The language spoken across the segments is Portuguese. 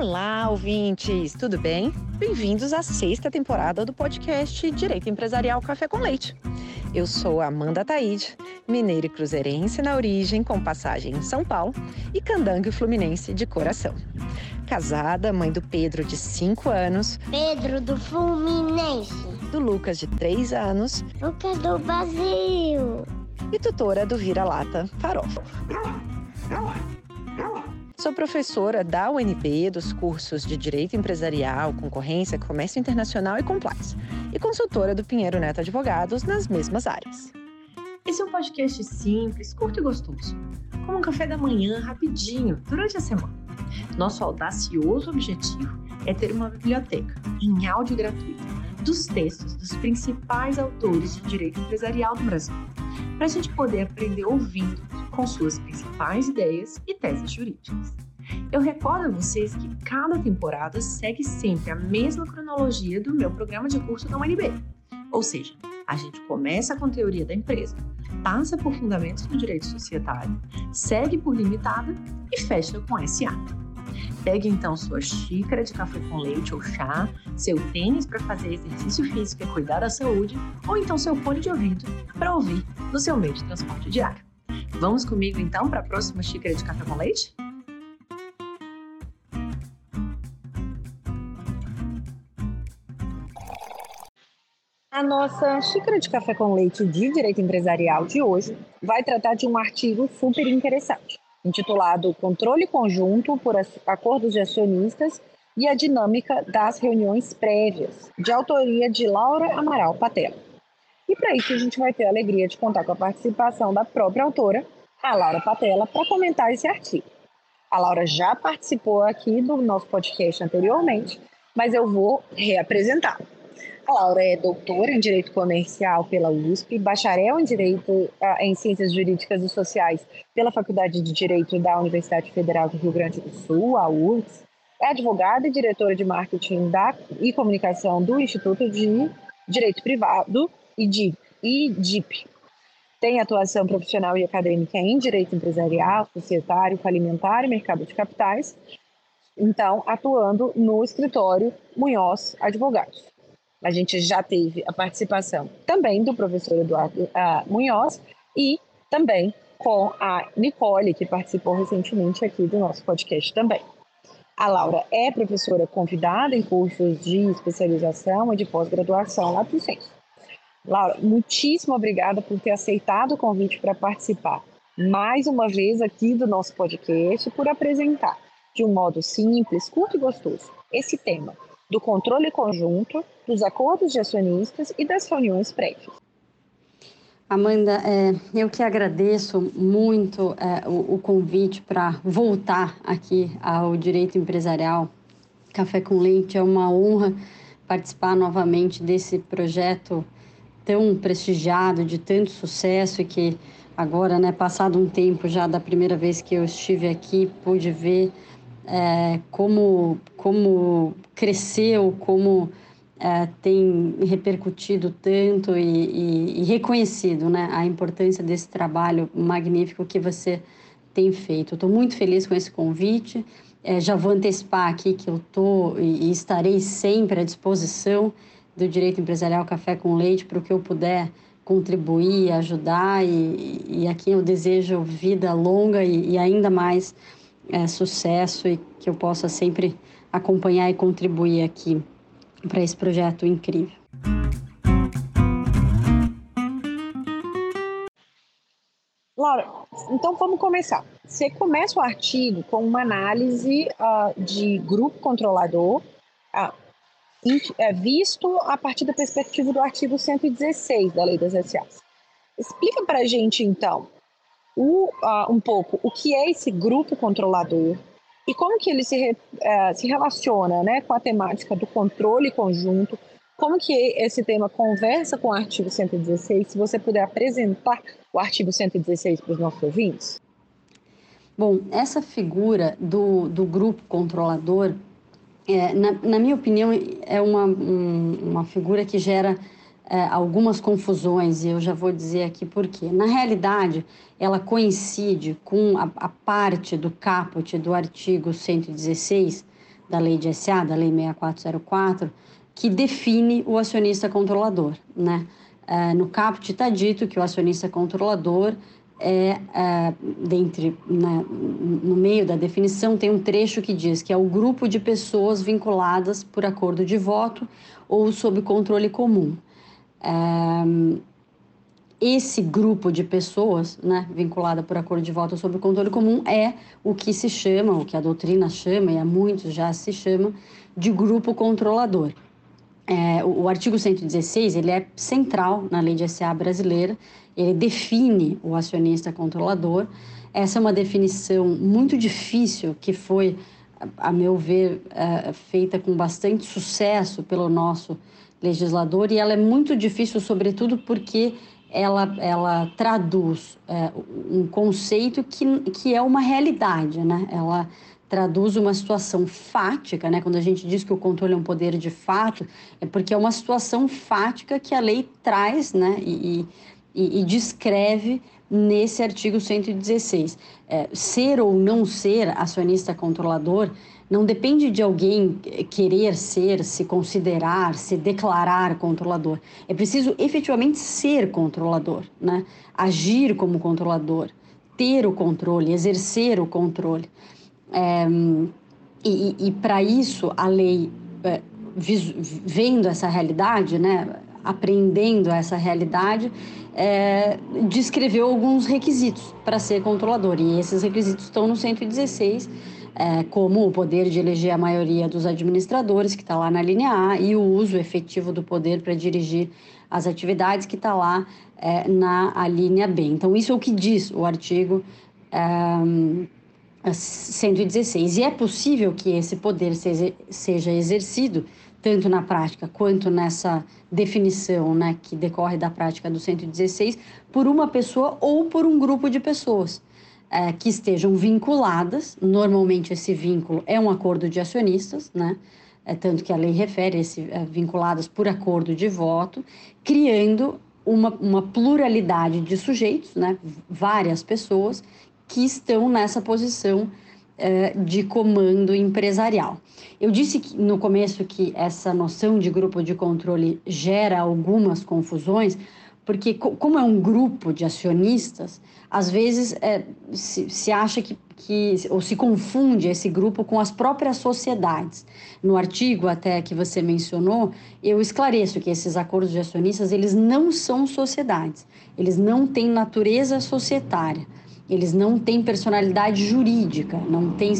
Olá, ouvintes, tudo bem? Bem-vindos à sexta temporada do podcast Direito Empresarial Café com Leite. Eu sou Amanda Taide, mineira e cruzeirense na origem, com passagem em São Paulo, e candangue fluminense de coração. Casada, mãe do Pedro, de 5 anos. Pedro do Fluminense. Do Lucas, de 3 anos. Lucas do Brasil. E tutora do Vira-Lata Farofa. Sou professora da UNB dos cursos de Direito Empresarial, Concorrência, Comércio Internacional e Compliance, e consultora do Pinheiro Neto Advogados nas mesmas áreas. Esse é um podcast simples, curto e gostoso, como um café da manhã rapidinho durante a semana. Nosso audacioso objetivo é ter uma biblioteca em áudio gratuito dos textos dos principais autores de direito empresarial do Brasil, para a gente poder aprender ouvindo com suas principais ideias e teses jurídicas. Eu recordo a vocês que cada temporada segue sempre a mesma cronologia do meu programa de curso da UNB. Ou seja, a gente começa com teoria da empresa, passa por fundamentos do direito societário, segue por limitada e fecha com SA. Pegue então sua xícara de café com leite ou chá, seu tênis para fazer exercício físico e cuidar da saúde, ou então seu fone de ouvido para ouvir no seu meio de transporte diário. Vamos comigo então para a próxima xícara de café com leite? A nossa xícara de café com leite de direito empresarial de hoje vai tratar de um artigo super interessante, intitulado Controle Conjunto por Acordos de Acionistas e a Dinâmica das Reuniões Prévias, de autoria de Laura Amaral Patela. E para isso a gente vai ter a alegria de contar com a participação da própria autora, a Laura Patela, para comentar esse artigo. A Laura já participou aqui do nosso podcast anteriormente, mas eu vou reapresentá-la. A Laura é doutora em Direito Comercial pela USP, bacharel em Direito em Ciências Jurídicas e Sociais pela Faculdade de Direito da Universidade Federal do Rio Grande do Sul, a URGS, é advogada e diretora de marketing da, e comunicação do Instituto de Direito Privado IDIP. Tem atuação profissional e acadêmica em direito empresarial, societário, falimentar e mercado de capitais. Então, atuando no escritório Munhoz Advogados. A gente já teve a participação também do professor Eduardo uh, Munhoz e também com a Nicole, que participou recentemente aqui do nosso podcast também. A Laura é professora convidada em cursos de especialização e de pós-graduação lá do Centro. Laura, muitíssimo obrigada por ter aceitado o convite para participar mais uma vez aqui do nosso podcast por apresentar de um modo simples, curto e gostoso esse tema do controle conjunto, dos acordos de acionistas e das reuniões prévias. Amanda, é, eu que agradeço muito é, o, o convite para voltar aqui ao Direito Empresarial Café com Leite. É uma honra participar novamente desse projeto tão prestigiado, de tanto sucesso e que agora, né, passado um tempo já da primeira vez que eu estive aqui, pude ver é, como, como cresceu, como é, tem repercutido tanto e, e, e, reconhecido né, a importância desse trabalho magnífico que você tem feito. Estou muito feliz com esse convite. É, já vou antecipar aqui que eu estou e, e estarei sempre à disposição do Direito Empresarial Café com Leite para o que eu puder contribuir, ajudar e, e aqui eu desejo vida longa e, e ainda mais é, sucesso e que eu possa sempre acompanhar e contribuir aqui para esse projeto incrível. Laura, então vamos começar. Você começa o artigo com uma análise uh, de grupo controlador, uh, visto a partir da perspectiva do artigo 116 da Lei das SAs. Explica para a gente, então, o, uh, um pouco o que é esse grupo controlador e como que ele se, uh, se relaciona né, com a temática do controle conjunto, como que esse tema conversa com o artigo 116, se você puder apresentar o artigo 116 para os nossos ouvintes. Bom, essa figura do, do grupo controlador, é, na, na, minha opinião, é uma, um, uma figura que gera é, algumas confusões, e eu já vou dizer aqui por quê. Na realidade, ela coincide com a, a parte do caput do artigo 116 da lei de SA, da lei 6404, que define o acionista controlador, né? Uh, no caput está dito que o acionista controlador é, é dentre, né, no meio da definição, tem um trecho que diz que é o grupo de pessoas vinculadas por acordo de voto ou sob controle comum. É, esse grupo de pessoas, né, vinculada por acordo de voto ou sob controle comum, é o que se chama, o que a doutrina chama, e há muitos já se chama, de grupo controlador. É, o, o, artigo 116 ele é central na lei de SA brasileira, ele define o acionista controlador. Essa é uma definição muito difícil que foi, a meu ver, é, feita com bastante sucesso pelo nosso legislador e ela é muito difícil, sobretudo porque ela, ela traduz é, um conceito que, que é uma realidade, né? Ela traduz uma situação fática, né? Quando a gente diz que o controle é um poder de fato, é porque é uma situação fática que a lei traz, né? E, e, e descreve nesse artigo 116. É, ser ou não ser acionista controlador não depende de alguém querer ser, se considerar, se declarar controlador. É preciso efetivamente ser controlador, né? Agir como controlador, ter o controle, exercer o controle. É, e, e para isso, a lei, é, vendo essa realidade, né, aprendendo essa realidade, é, descreveu alguns requisitos para ser controlador. E esses requisitos estão no 116, é, como o poder de eleger a maioria dos administradores, que está lá na linha A, e o uso efetivo do poder para dirigir as atividades, que está lá é, na linha B. Então, isso é o que diz o artigo. É, 116. E é possível que esse poder seja exercido tanto na prática quanto nessa definição né, que decorre da prática do 116 por uma pessoa ou por um grupo de pessoas é, que estejam vinculadas. Normalmente, esse vínculo é um acordo de acionistas, né? É, tanto que a lei refere esse, é, vinculadas por acordo de voto, criando uma, uma pluralidade de sujeitos, né? várias pessoas que estão nessa posição eh, de comando empresarial. Eu disse no começo que essa noção de grupo de controle gera algumas confusões, porque como é um grupo de acionistas, às vezes é, se, se, acha que, que, ou se confunde esse grupo com as próprias sociedades. No artigo até que você mencionou, eu esclareço que esses acordos de acionistas, eles não são sociedades, eles não têm natureza societária eles não têm personalidade jurídica, não têm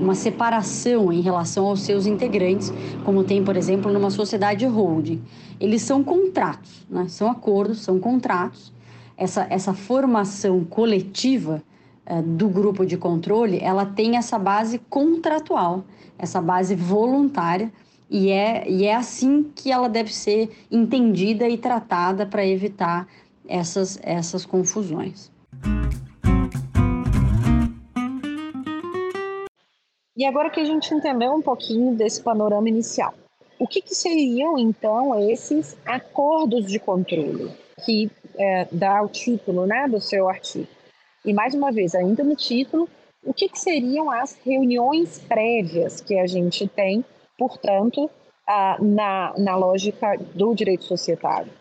uma separação em relação aos seus integrantes, como tem, por exemplo, numa sociedade holding. Eles são contratos, né? são acordos, são contratos. Essa, essa formação coletiva uh, do grupo de controle, ela tem essa base contratual, essa base voluntária, e é, e é assim que ela deve ser entendida e tratada para evitar essas, essas confusões. E agora que a gente entendeu um pouquinho desse panorama inicial, o que, que seriam então esses acordos de controle que é, dá o título né, do seu artigo? E mais uma vez, ainda no título, o que, que seriam as reuniões prévias que a gente tem, portanto, a, na, na lógica do direito societário?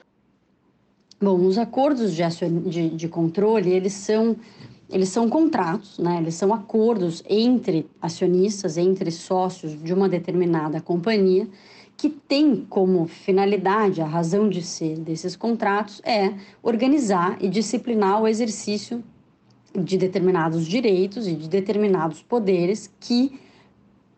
Bom, os acordos de, de, de controle, eles são eles são contratos, né? eles são acordos entre acionistas, entre sócios de uma determinada companhia, que tem como finalidade, a razão de ser desses contratos é organizar e disciplinar o exercício de determinados direitos e de determinados poderes que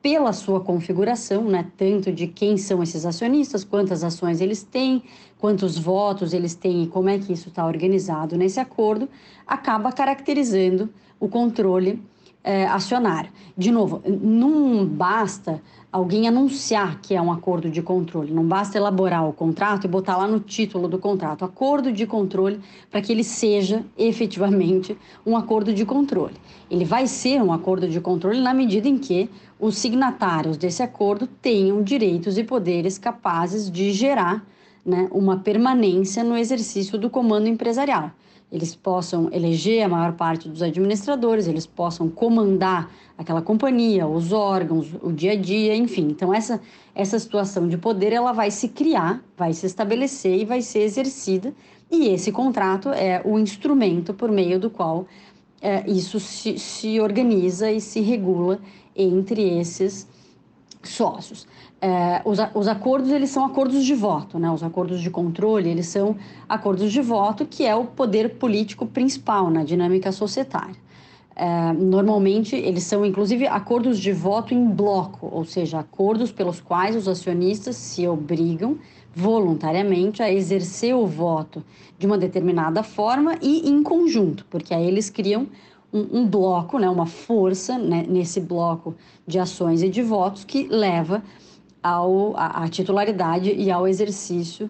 pela sua configuração, né, tanto de quem são esses acionistas, quantas ações eles têm, quantos votos eles têm e como é que isso está organizado nesse acordo, acaba caracterizando o controle é, acionário. De novo, não basta alguém anunciar que é um acordo de controle, não basta elaborar o contrato e botar lá no título do contrato acordo de controle para que ele seja efetivamente um acordo de controle. Ele vai ser um acordo de controle na medida em que os signatários desse acordo tenham direitos e poderes capazes de gerar né, uma permanência no exercício do comando empresarial. Eles possam eleger a maior parte dos administradores, eles possam comandar aquela companhia, os órgãos, o dia a dia, enfim. Então essa essa situação de poder ela vai se criar, vai se estabelecer e vai ser exercida. E esse contrato é o instrumento por meio do qual é, isso se, se organiza e se regula entre esses sócios. É, os, os acordos eles são acordos de voto, né? Os acordos de controle eles são acordos de voto que é o poder político principal na dinâmica societária. É, normalmente eles são inclusive acordos de voto em bloco, ou seja, acordos pelos quais os acionistas se obrigam voluntariamente a exercer o voto de uma determinada forma e em conjunto, porque aí eles criam um, um bloco, né, uma força né, nesse bloco de ações e de votos que leva ao, a titularidade e ao exercício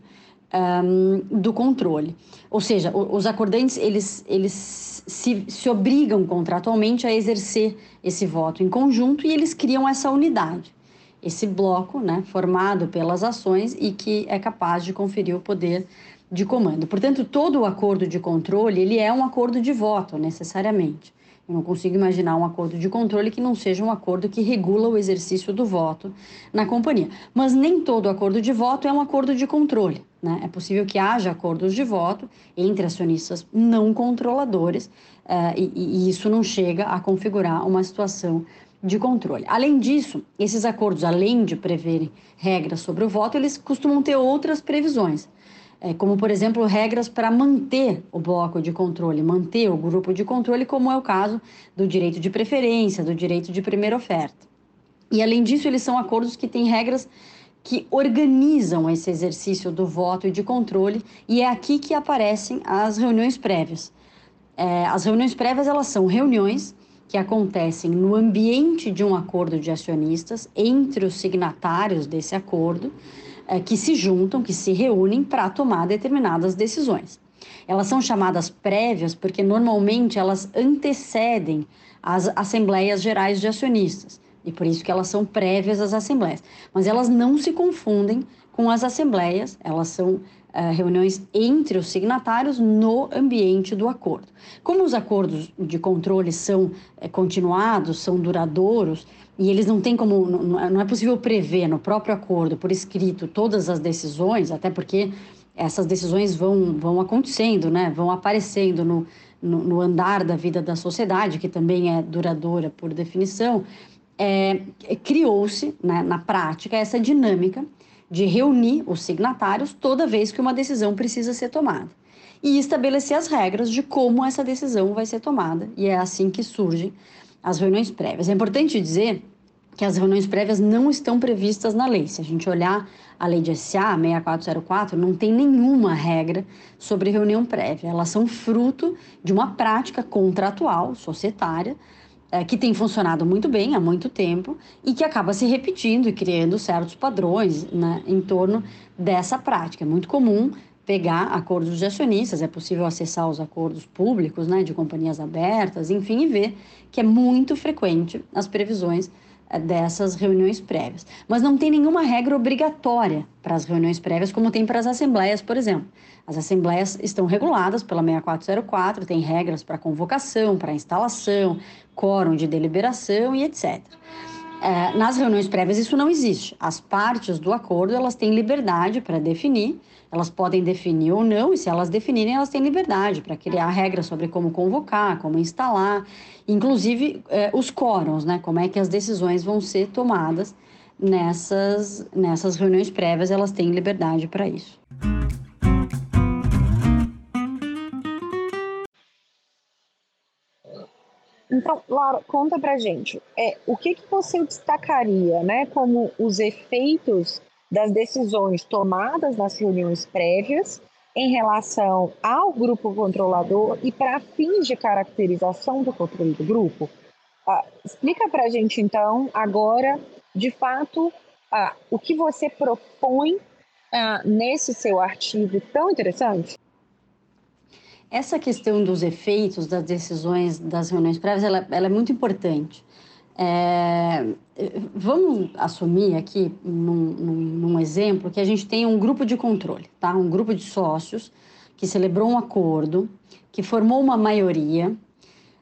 um, do controle. Ou seja, os acordantes eles, eles se, se obrigam contratualmente a exercer esse voto em conjunto e eles criam essa unidade, esse bloco né, formado pelas ações e que é capaz de conferir o poder de comando. Portanto, todo o acordo de controle ele é um acordo de voto necessariamente. Eu não consigo imaginar um acordo de controle que não seja um acordo que regula o exercício do voto na companhia. Mas nem todo acordo de voto é um acordo de controle. Né? É possível que haja acordos de voto entre acionistas não controladores uh, e, e isso não chega a configurar uma situação de controle. Além disso, esses acordos, além de preverem regras sobre o voto, eles costumam ter outras previsões como, por exemplo, regras para manter o bloco de controle, manter o grupo de controle, como é o caso do direito de preferência, do direito de primeira oferta. E, além disso, eles são acordos que têm regras que organizam esse exercício do voto e de controle, e é aqui que aparecem as reuniões prévias. É, as reuniões prévias elas são reuniões que acontecem no ambiente de um acordo de acionistas entre os signatários desse acordo, é, que se juntam, que se reúnem para tomar determinadas decisões. Elas são chamadas prévias porque normalmente elas antecedem as assembleias gerais de acionistas e por isso que elas são prévias às assembleias. Mas elas não se confundem com as assembleias, elas são reuniões entre os signatários no ambiente do acordo. Como os acordos de controle são uh, continuados, são duradouros, e eles não têm como, não é possível prever no próprio acordo, por escrito, todas as decisões, até porque essas decisões vão, vão acontecendo, né? vão aparecendo no, no, no andar da vida da sociedade, que também é duradoura por definição, é, criou-se né, na prática essa dinâmica de reunir os signatários toda vez que uma decisão precisa ser tomada e estabelecer as regras de como essa decisão vai ser tomada. E é assim que surgem as reuniões prévias. É importante dizer que as reuniões prévias não estão previstas na lei. Se a gente olhar a lei de SA 6404, não tem nenhuma regra sobre reunião prévia. Elas são fruto de uma prática contratual, societária, é, que tem funcionado muito bem há muito tempo e que acaba se repetindo e criando certos padrões né, em torno dessa prática. É muito comum pegar acordos de acionistas, é possível acessar os acordos públicos né, de companhias abertas, enfim, e ver que é muito frequente as previsões eh, dessas reuniões prévias. Mas não tem nenhuma regra obrigatória para as reuniões prévias, como tem para as assembleias, por exemplo. As assembleias estão reguladas pela 6404, tem regras para convocação, para instalação, quórum de deliberação e etc. É, nas reuniões prévias isso não existe. As partes do acordo elas têm liberdade para definir, elas podem definir ou não, e se elas definirem, elas têm liberdade para criar regras sobre como convocar, como instalar, inclusive é, os quórums, né? Como é que as decisões vão ser tomadas nessas, nessas reuniões prévias, elas têm liberdade para isso. Então, Laura, conta pra gente, é, o que, que você destacaria né, como os efeitos das decisões tomadas nas reuniões prévias em relação ao grupo controlador e para fins de caracterização do controle do grupo? Ah, explica para a gente, então, agora, de fato, ah, o que você propõe ah, nesse seu artigo tão interessante? Essa questão dos efeitos das decisões das reuniões prévias, ela, ela é muito importante. É, vamos assumir aqui, num, num, num, exemplo, que a gente tem um grupo de controle, tá? Um grupo de sócios que celebrou um acordo, que formou uma maioria.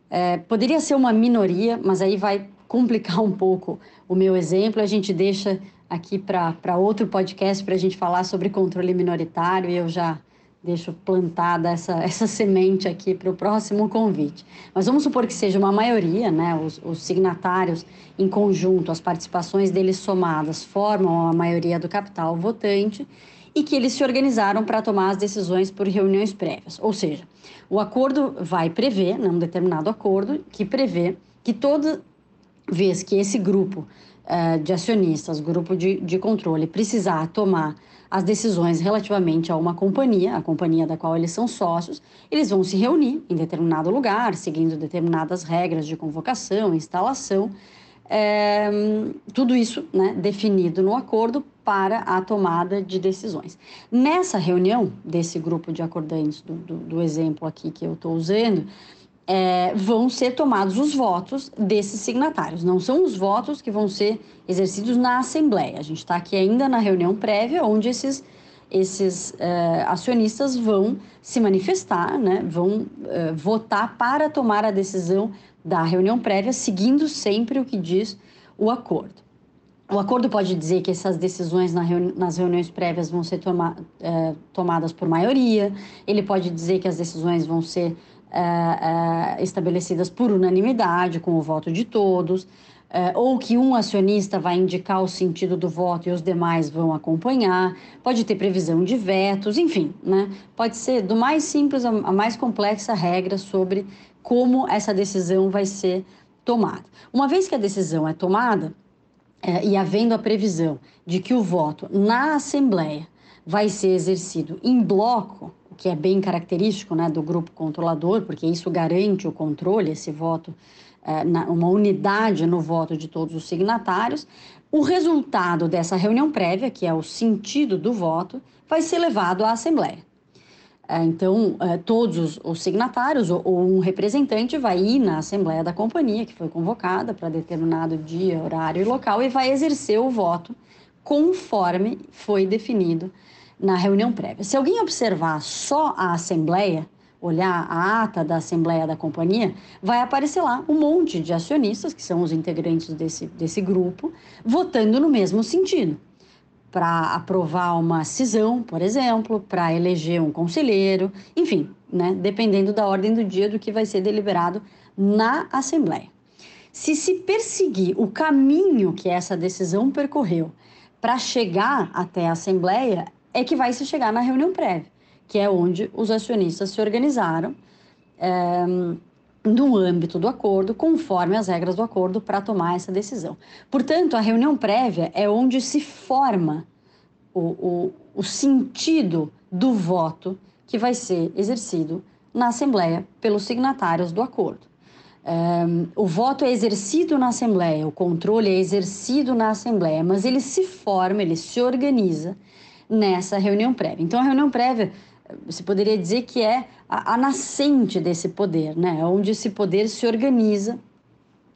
É, poderia ser uma minoria, mas aí vai complicar um pouco o meu exemplo. A gente deixa aqui para outro podcast para a gente falar sobre controle minoritário eu já deixo plantada essa, essa semente aqui para o próximo convite. Mas vamos supor que seja uma maioria, né? Os, os, signatários em conjunto, as participações deles somadas formam a maioria do capital votante e que eles se organizaram para tomar as decisões por reuniões prévias. Ou seja, o acordo vai prever, né, um determinado acordo, que prevê que toda vez que esse grupo uh, de acionistas, grupo de, de controle, precisar tomar as decisões relativamente a uma companhia, a companhia da qual eles são sócios, eles vão se reunir em determinado lugar, seguindo determinadas regras de convocação, instalação, é, tudo isso né, definido no acordo para a tomada de decisões. Nessa reunião desse grupo de acordantes, do, do, do exemplo aqui que eu estou usando, é, vão ser tomados os votos desses signatários. Não são os votos que vão ser exercidos na Assembleia. A gente está aqui ainda na reunião prévia, onde esses, esses é, acionistas vão se manifestar, né, vão é, votar para tomar a decisão da reunião prévia, seguindo sempre o que diz o acordo. O acordo pode dizer que essas decisões nas reuniões prévias vão ser toma é, tomadas por maioria, ele pode dizer que as decisões vão ser é, é, estabelecidas por unanimidade, com o voto de todos, é, ou que um acionista vai indicar o sentido do voto e os demais vão acompanhar, pode ter previsão de vetos, enfim, né? pode ser do mais simples a mais complexa regra sobre como essa decisão vai ser tomada. Uma vez que a decisão é tomada, e havendo a previsão de que o voto na Assembleia vai ser exercido em bloco, que é bem característico né, do grupo controlador, porque isso garante o controle, esse voto, é, na, uma unidade no voto de todos os signatários, o resultado dessa reunião prévia, que é o sentido do voto, vai ser levado à Assembleia. É, então, é, todos os signatários ou, um representante vai ir na Assembleia da companhia, que foi convocada para determinado dia, horário e local, e vai exercer o voto conforme foi definido na reunião prévia. Se alguém observar só a Assembleia, olhar a ata da Assembleia da companhia, vai aparecer lá um monte de acionistas, que são os integrantes desse, desse grupo, votando no mesmo sentido para aprovar uma cisão, por exemplo, para eleger um conselheiro, enfim, né, dependendo da ordem do dia do que vai ser deliberado na Assembleia. Se se perseguir o caminho que essa decisão percorreu para chegar até a Assembleia, é que vai se chegar na reunião prévia, que é onde os acionistas se organizaram. É, no âmbito do acordo, conforme as regras do acordo, para tomar essa decisão. Portanto, a reunião prévia é onde se forma o, o, o sentido do voto que vai ser exercido na Assembleia pelos signatários do acordo. Um, o voto é exercido na Assembleia, o controle é exercido na Assembleia, mas ele se forma, ele se organiza nessa reunião prévia. Então, a reunião prévia você poderia dizer que é a, a nascente desse poder, né? onde esse poder se organiza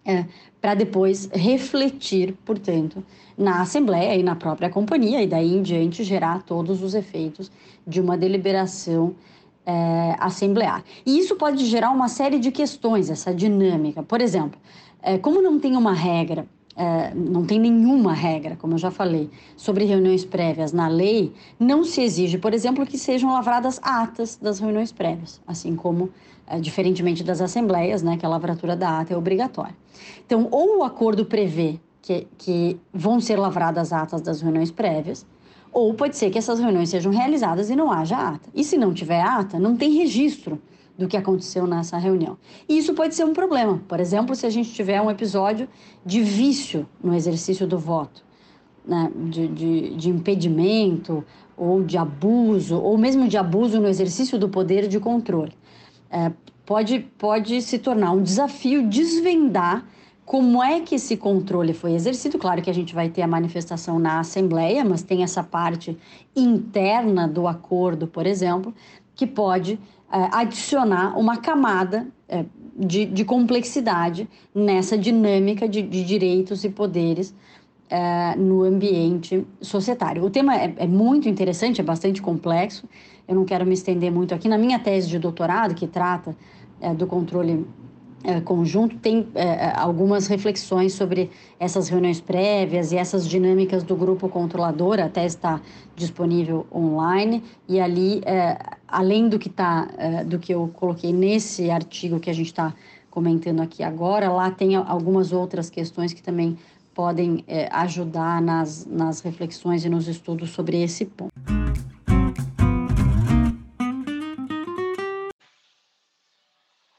é, para depois refletir, portanto, na Assembleia e na própria companhia, e daí em diante gerar todos os efeitos de uma deliberação é, assemblear. E isso pode gerar uma série de questões, essa dinâmica. Por exemplo, é, como não tem uma regra é, não tem nenhuma regra, como eu já falei, sobre reuniões prévias na lei, não se exige, por exemplo, que sejam lavradas atas das reuniões prévias, assim como, é, diferentemente das assembleias, né, que a lavratura da ata é obrigatória. Então, ou o acordo prevê que, que vão ser lavradas atas das reuniões prévias, ou pode ser que essas reuniões sejam realizadas e não haja ata. E se não tiver ata, não tem registro do que aconteceu nessa reunião. E isso pode ser um problema. Por exemplo, se a gente tiver um episódio de vício no exercício do voto, né? de, de, de impedimento ou de abuso, ou mesmo de abuso no exercício do poder de controle. É, pode, pode se tornar um desafio desvendar como é que esse controle foi exercido. Claro que a gente vai ter a manifestação na Assembleia, mas tem essa parte interna do acordo, por exemplo, que pode adicionar uma camada é, de, de complexidade nessa dinâmica de, de direitos e poderes uh, no ambiente societário. O tema é, é, muito interessante, é bastante complexo. Eu não quero me estender muito aqui. Na minha tese de doutorado, que trata do controle conjunto, tem algumas reflexões sobre essas reuniões prévias e essas dinâmicas do grupo controlador. A tese está disponível online e ali, além do que tá, do que eu coloquei nesse artigo que a gente está comentando aqui agora, lá tem algumas outras questões que também podem é, ajudar nas, nas reflexões e nos estudos sobre esse ponto.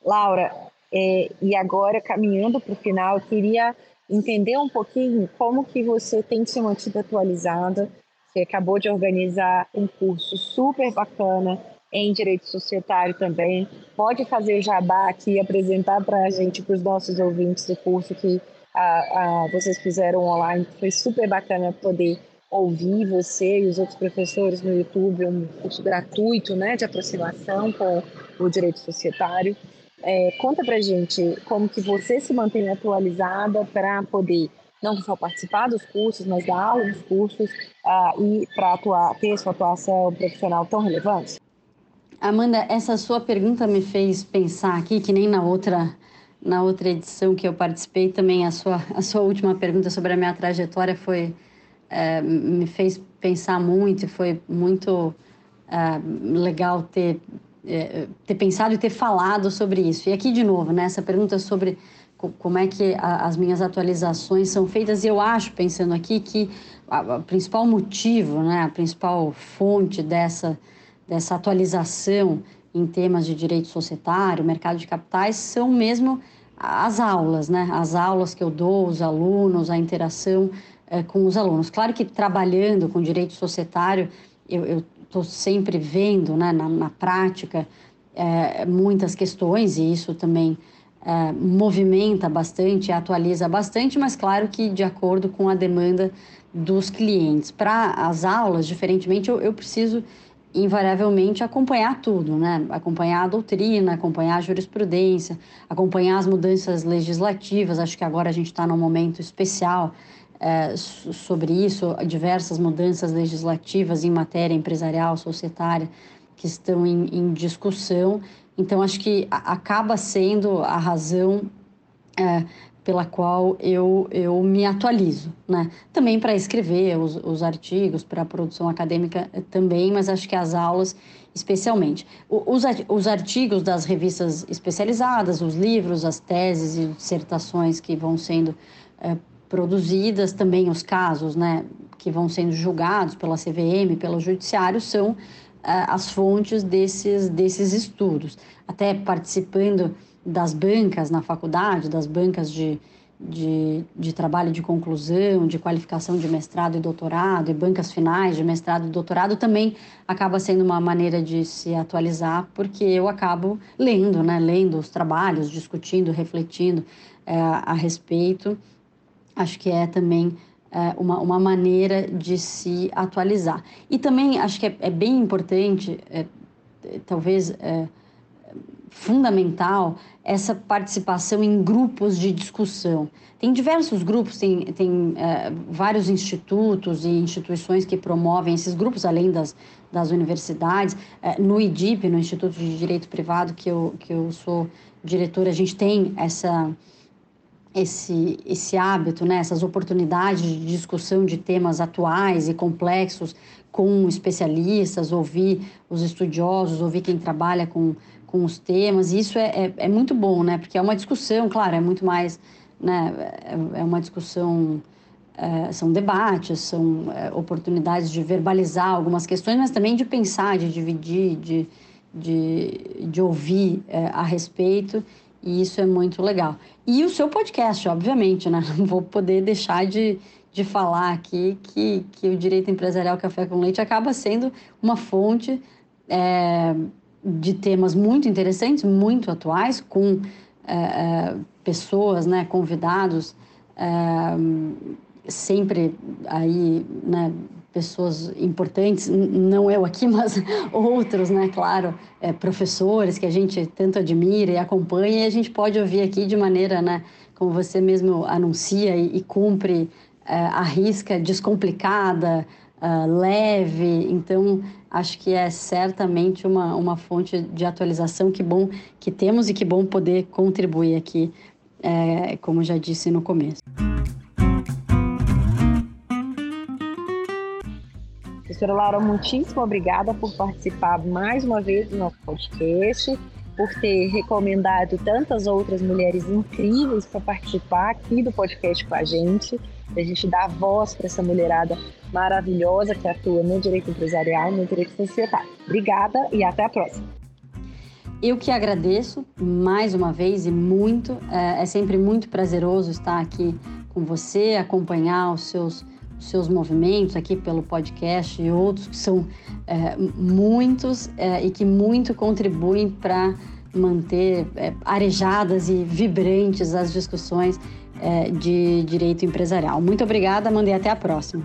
Laura, é, e agora caminhando para o final, eu queria entender um pouquinho como que você tem se mantido atualizada. Você acabou de organizar um curso super bacana em direito societário também. Pode fazer jabá aqui, apresentar para a gente, para os nossos ouvintes do curso que a, a, vocês fizeram online. Foi super bacana poder ouvir você e os outros professores no YouTube, um curso gratuito né, de aproximação com o direito societário. É, conta pra gente como que você se mantém atualizada para poder não só participar dos cursos, mas dar aula nos cursos uh, e para ter sua atuação profissional tão relevante? Amanda, essa sua pergunta me fez pensar aqui, que nem na outra na outra edição que eu participei também a sua a sua última pergunta sobre a minha trajetória foi é, me fez pensar muito e foi muito é, legal ter é, ter pensado e ter falado sobre isso. E aqui de novo né essa pergunta sobre como é que a, as minhas atualizações são feitas e eu acho pensando aqui que o principal motivo né a principal fonte dessa dessa atualização em temas de direito societário, mercado de capitais, são mesmo as aulas, né? As aulas que eu dou, os alunos, a interação é, com os alunos. Claro que trabalhando com direito societário, eu estou sempre vendo, né, na, na prática, é, muitas questões e isso também é, movimenta bastante, atualiza bastante, mas claro que de acordo com a demanda dos clientes. Para as aulas, diferentemente, eu, eu preciso invariavelmente acompanhar tudo, né? Acompanhar a doutrina, acompanhar a jurisprudência, acompanhar as mudanças legislativas. Acho que agora a gente está num momento especial é, sobre isso, diversas mudanças legislativas em matéria empresarial, societária, que estão em, em discussão. Então, acho que acaba sendo a razão é, pela qual eu, eu me atualizo, né? Também para escrever os, os artigos, para a produção acadêmica também, mas acho que as aulas especialmente. Os, os artigos das revistas especializadas, os livros, as teses e dissertações que vão sendo é, produzidas, também os casos, né, que vão sendo julgados pela CVM, pelo Judiciário, são é, as fontes desses, desses estudos. Até participando das bancas na faculdade, das bancas de, de, de, trabalho de conclusão, de qualificação de mestrado e doutorado, e bancas finais de mestrado e doutorado, também acaba sendo uma maneira de se atualizar, porque eu acabo lendo, né? Lendo os trabalhos, discutindo, refletindo é, a respeito. Acho que é também é, uma, uma maneira de se atualizar. E também acho que é, é bem importante, é, talvez fundamental essa participação em grupos de discussão. Tem diversos grupos, tem, tem é, vários institutos e instituições que promovem esses grupos, além das, das universidades. É, no IDIP, no Instituto de Direito Privado, que eu, que eu sou diretora, a gente tem essa, esse, esse hábito, né, essas oportunidades de discussão de temas atuais e complexos com especialistas, ouvir os estudiosos, ouvir quem trabalha com com os temas, e isso é, é, é, muito bom, né? Porque é uma discussão, claro, é muito mais, né? É, é uma discussão, é, são debates, são é, oportunidades de verbalizar algumas questões, mas também de pensar, de dividir, de, de, de ouvir é, a respeito, e isso é muito legal. E o seu podcast, obviamente, né? Não vou poder deixar de, de falar aqui que, que o Direito Empresarial Café com Leite acaba sendo uma fonte é, de temas muito interessantes, muito atuais, com é, é, pessoas, né, convidados, é, sempre aí, né, pessoas importantes, não eu aqui, mas outros, né, claro, é, professores que a gente tanto admira e acompanha, e a gente pode ouvir aqui de maneira, né, como você mesmo anuncia e, e cumpre é, a risca descomplicada, uh, leve, então acho que é certamente uma, uma fonte de atualização que bom que temos e que bom poder contribuir aqui, é, como já disse no começo. Professora Laura, muitíssimo obrigada por participar mais uma vez do nosso podcast, por ter recomendado tantas outras mulheres incríveis para participar aqui do podcast com a gente, a gente dar voz para essa mulherada maravilhosa que atua no direito empresarial, no direito societário. Obrigada e até a próxima. Eu que agradeço mais uma vez e muito. É, é sempre muito prazeroso estar aqui com você, acompanhar os seus seus movimentos aqui pelo podcast e outros que são é, muitos é, e que muito contribuem para manter é, arejadas e vibrantes as discussões de direito empresarial. Muito obrigada, mandei até a próxima.